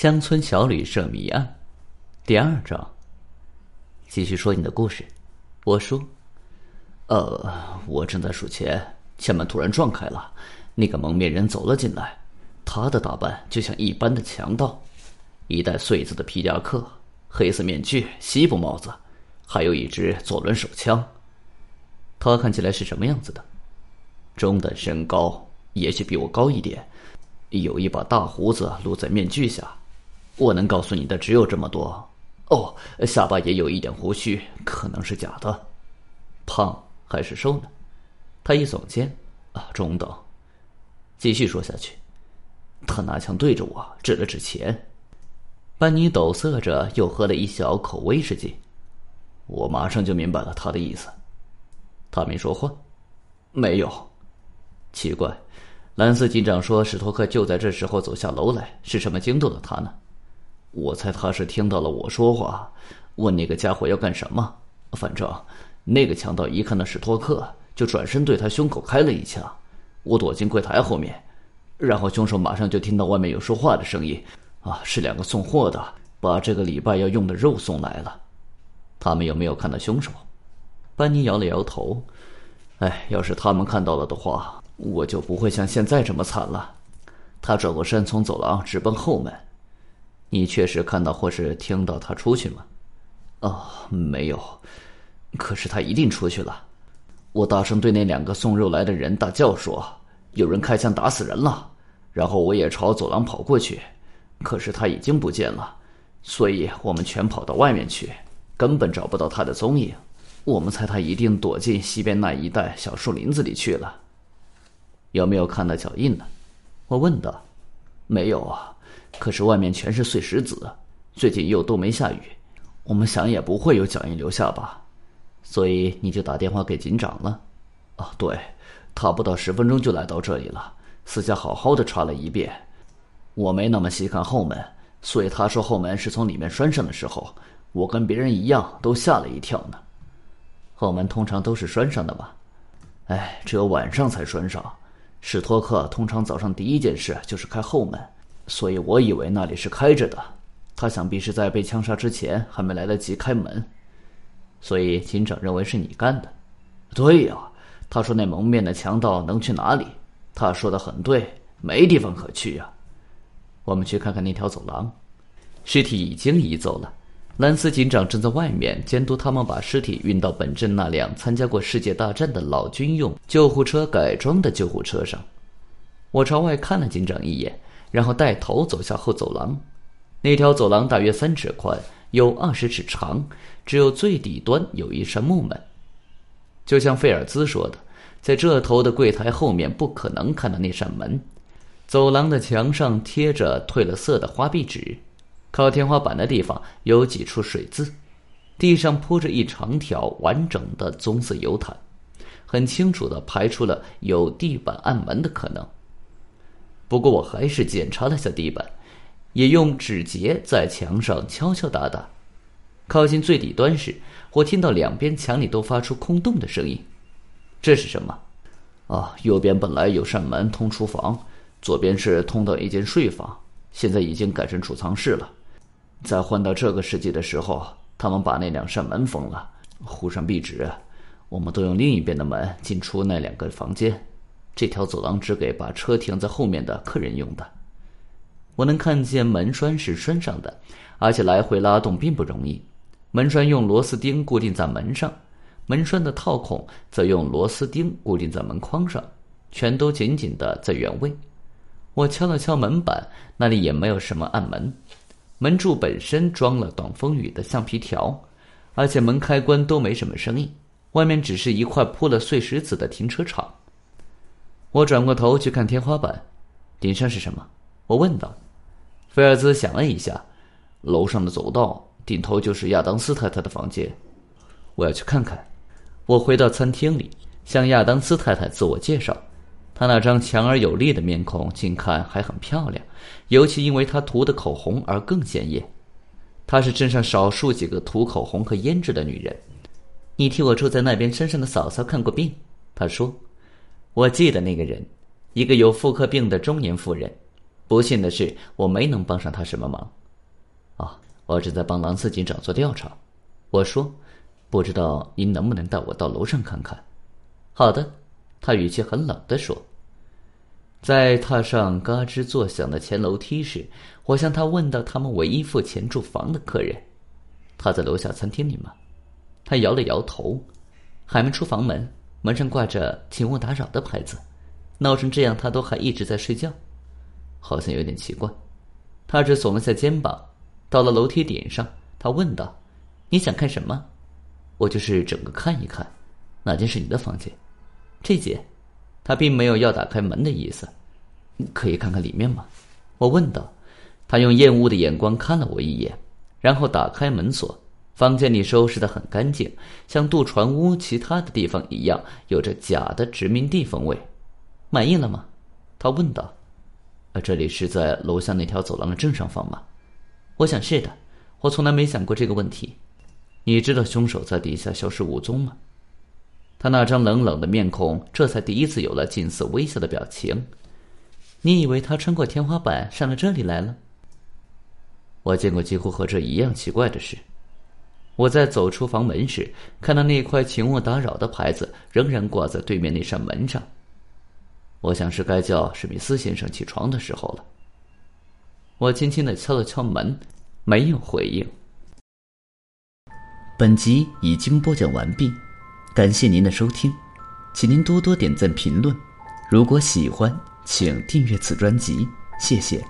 乡村小旅社谜案，第二章。继续说你的故事。我说：“呃，我正在数钱，前门突然撞开了，那个蒙面人走了进来。他的打扮就像一般的强盗，一戴穗子的皮夹克，黑色面具，西部帽子，还有一支左轮手枪。他看起来是什么样子的？中等身高，也许比我高一点，有一把大胡子露在面具下。”我能告诉你的只有这么多。哦，下巴也有一点胡须，可能是假的。胖还是瘦呢？他一耸肩，啊，中等。继续说下去。他拿枪对着我，指了指钱。班尼抖瑟着，又喝了一小口威士忌。我马上就明白了他的意思。他没说话。没有。奇怪，兰斯警长说史托克就在这时候走下楼来，是什么惊动了他呢？我猜他是听到了我说话，问那个家伙要干什么。反正那个强盗一看到史托克，就转身对他胸口开了一枪。我躲进柜台后面，然后凶手马上就听到外面有说话的声音。啊，是两个送货的，把这个礼拜要用的肉送来了。他们有没有看到凶手？班尼摇了摇头。哎，要是他们看到了的话，我就不会像现在这么惨了。他转过身，从走廊直奔后门。你确实看到或是听到他出去吗？哦，没有。可是他一定出去了。我大声对那两个送肉来的人大叫说：“有人开枪打死人了！”然后我也朝走廊跑过去，可是他已经不见了。所以我们全跑到外面去，根本找不到他的踪影。我们猜他一定躲进西边那一带小树林子里去了。有没有看到脚印呢？我问道。没有啊。可是外面全是碎石子，最近又都没下雨，我们想也不会有脚印留下吧，所以你就打电话给警长了。哦，对，他不到十分钟就来到这里了，私下好好的查了一遍。我没那么细看后门，所以他说后门是从里面拴上的时候，我跟别人一样都吓了一跳呢。后门通常都是拴上的吧？哎，只有晚上才拴上。史托克通常早上第一件事就是开后门。所以我以为那里是开着的，他想必是在被枪杀之前还没来得及开门，所以警长认为是你干的。对呀，他说那蒙面的强盗能去哪里？他说的很对，没地方可去呀。我们去看看那条走廊，尸体已经移走了。兰斯警长正在外面监督他们把尸体运到本镇那辆参加过世界大战的老军用救护车改装的救护车上。我朝外看了警长一眼。然后带头走下后走廊，那条走廊大约三尺宽，有二十尺长，只有最底端有一扇木门。就像费尔兹说的，在这头的柜台后面不可能看到那扇门。走廊的墙上贴着褪了色的花壁纸，靠天花板的地方有几处水渍，地上铺着一长条完整的棕色油毯，很清楚地排除了有地板暗门的可能。不过我还是检查了下地板，也用指节在墙上敲敲打打。靠近最底端时，我听到两边墙里都发出空洞的声音。这是什么？啊，右边本来有扇门通厨房，左边是通到一间睡房，现在已经改成储藏室了。在换到这个世纪的时候，他们把那两扇门封了，糊上壁纸。我们都用另一边的门进出那两个房间。这条走廊只给把车停在后面的客人用的。我能看见门栓是拴上的，而且来回拉动并不容易。门栓用螺丝钉固定在门上，门栓的套孔则用螺丝钉固定在门框上，全都紧紧的在原位。我敲了敲门板，那里也没有什么暗门。门柱本身装了挡风雨的橡皮条，而且门开关都没什么声音。外面只是一块铺了碎石子的停车场。我转过头去看天花板，顶上是什么？我问道。菲尔兹想了一下，楼上的走道顶头就是亚当斯太太的房间，我要去看看。我回到餐厅里，向亚当斯太太自我介绍。她那张强而有力的面孔，近看还很漂亮，尤其因为她涂的口红而更鲜艳。她是镇上少数几个涂口红和胭脂的女人。你替我住在那边山上的嫂嫂看过病，她说。我记得那个人，一个有妇科病的中年妇人，不幸的是，我没能帮上他什么忙。啊，我正在帮狼司警长做调查。我说，不知道您能不能带我到楼上看看？好的，他语气很冷的说。在踏上嘎吱作响的前楼梯时，我向他问到他们唯一付钱住房的客人，他在楼下餐厅里吗？他摇了摇头。还没出房门门上挂着“请勿打扰”的牌子，闹成这样，他都还一直在睡觉。好像有点奇怪，他只耸了下肩膀。到了楼梯顶上，他问道：“你想看什么？”我就是整个看一看。哪间是你的房间？这间。他并没有要打开门的意思。可以看看里面吗？我问道。他用厌恶的眼光看了我一眼，然后打开门锁。房间里收拾的很干净，像渡船屋其他的地方一样，有着假的殖民地风味。满意了吗？他问道。呃，这里是在楼下那条走廊的正上方吗？我想是的。我从来没想过这个问题。你知道凶手在底下消失无踪吗？他那张冷冷的面孔这才第一次有了近似微笑的表情。你以为他穿过天花板上了这里来了？我见过几乎和这一样奇怪的事。我在走出房门时，看到那块“请勿打扰”的牌子仍然挂在对面那扇门上。我想是该叫史密斯先生起床的时候了。我轻轻的敲了敲门，没有回应。本集已经播讲完毕，感谢您的收听，请您多多点赞评论。如果喜欢，请订阅此专辑，谢谢。